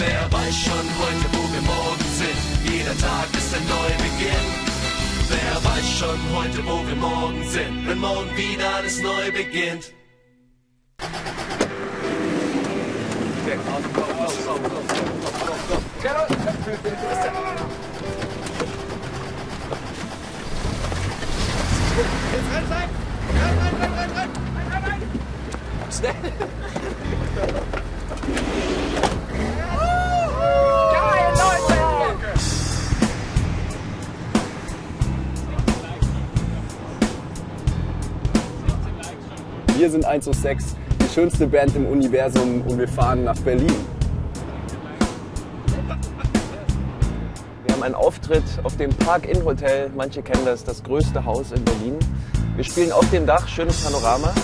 Wer weiß schon heute, wo wir morgen sind? Jeder Tag ist ein Neubeginn. Wer weiß schon heute, wo wir morgen sind? Wenn morgen wieder alles neu beginnt. Jetzt rein, rein! Rein, rein, rein, rein, rein! Schnell! Wir sind 106, die schönste Band im Universum und wir fahren nach Berlin. Wir haben einen Auftritt auf dem Park-In Hotel. Manche kennen das, das größte Haus in Berlin. Wir spielen auf dem Dach, schönes Panorama.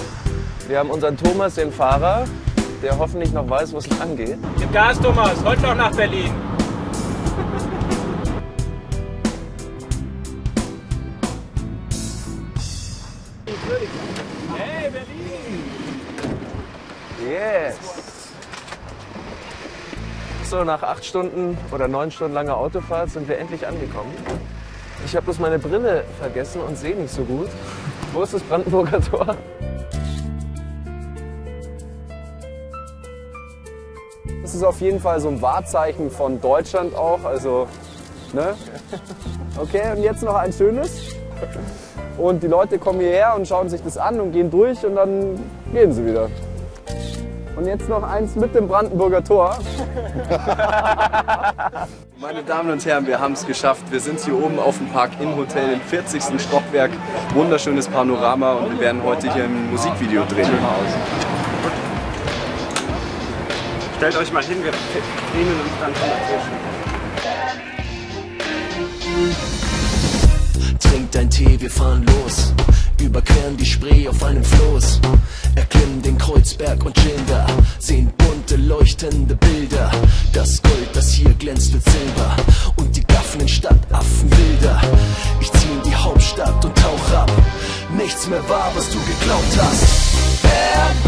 Wir haben unseren Thomas, den Fahrer, der hoffentlich noch weiß, wo es lang geht. Gib Gas, Thomas. Heute noch nach Berlin. Hey, Berlin! Yes! So, nach acht Stunden oder neun Stunden langer Autofahrt sind wir endlich angekommen. Ich habe bloß meine Brille vergessen und sehe nicht so gut. Wo ist das Brandenburger Tor? Das ist auf jeden Fall so ein Wahrzeichen von Deutschland auch. Also, ne? Okay, und jetzt noch ein schönes. Und die Leute kommen hierher und schauen sich das an und gehen durch und dann gehen sie wieder. Und jetzt noch eins mit dem Brandenburger Tor. Meine Damen und Herren, wir haben es geschafft. Wir sind hier oben auf dem Park-In-Hotel im 40. Stockwerk. Wunderschönes Panorama und wir werden heute hier ein Musikvideo drehen. Stellt euch mal hin, wir dienen uns dann von dazwischen. Dein Tee, wir fahren los. Überqueren die Spree auf einem Floß. Erklimmen den Kreuzberg und da. Sehen bunte, leuchtende Bilder. Das Gold, das hier glänzt, wird Silber. Und die gaffenden Stadtaffen wilder. Ich zieh in die Hauptstadt und tauch ab. Nichts mehr war, was du geglaubt hast. Berlin.